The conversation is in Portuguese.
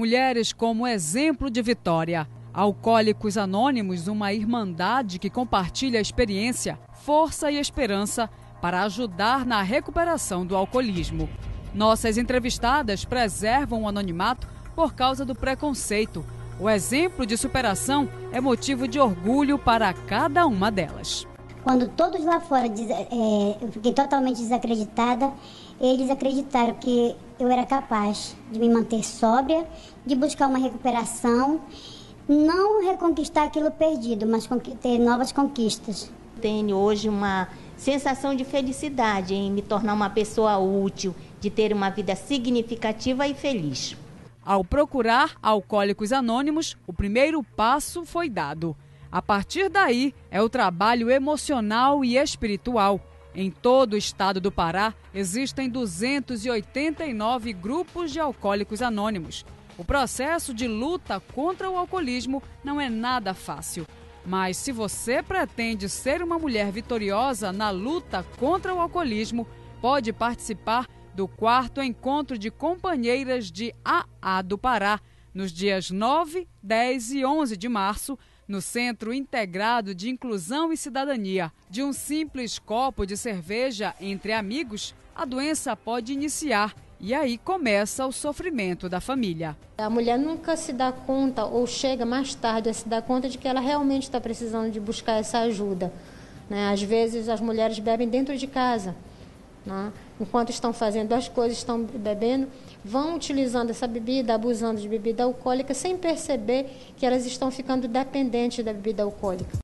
mulheres como exemplo de vitória. Alcoólicos Anônimos, uma irmandade que compartilha experiência, força e esperança para ajudar na recuperação do alcoolismo. Nossas entrevistadas preservam o anonimato por causa do preconceito. O exemplo de superação é motivo de orgulho para cada uma delas. Quando todos lá fora é, eu fiquei totalmente desacreditada, eles acreditaram que eu era capaz de me manter sóbria, de buscar uma recuperação, não reconquistar aquilo perdido, mas ter novas conquistas. Tenho hoje uma sensação de felicidade em me tornar uma pessoa útil, de ter uma vida significativa e feliz. Ao procurar Alcoólicos Anônimos, o primeiro passo foi dado. A partir daí é o trabalho emocional e espiritual. Em todo o estado do Pará, existem 289 grupos de alcoólicos anônimos. O processo de luta contra o alcoolismo não é nada fácil. Mas se você pretende ser uma mulher vitoriosa na luta contra o alcoolismo, pode participar do quarto encontro de companheiras de AA do Pará, nos dias 9, 10 e 11 de março, no Centro Integrado de Inclusão e Cidadania. De um simples copo de cerveja entre amigos, a doença pode iniciar e aí começa o sofrimento da família. A mulher nunca se dá conta ou chega mais tarde a se dar conta de que ela realmente está precisando de buscar essa ajuda. Né? Às vezes as mulheres bebem dentro de casa. Né? Enquanto estão fazendo as coisas, estão bebendo, vão utilizando essa bebida, abusando de bebida alcoólica, sem perceber que elas estão ficando dependentes da bebida alcoólica.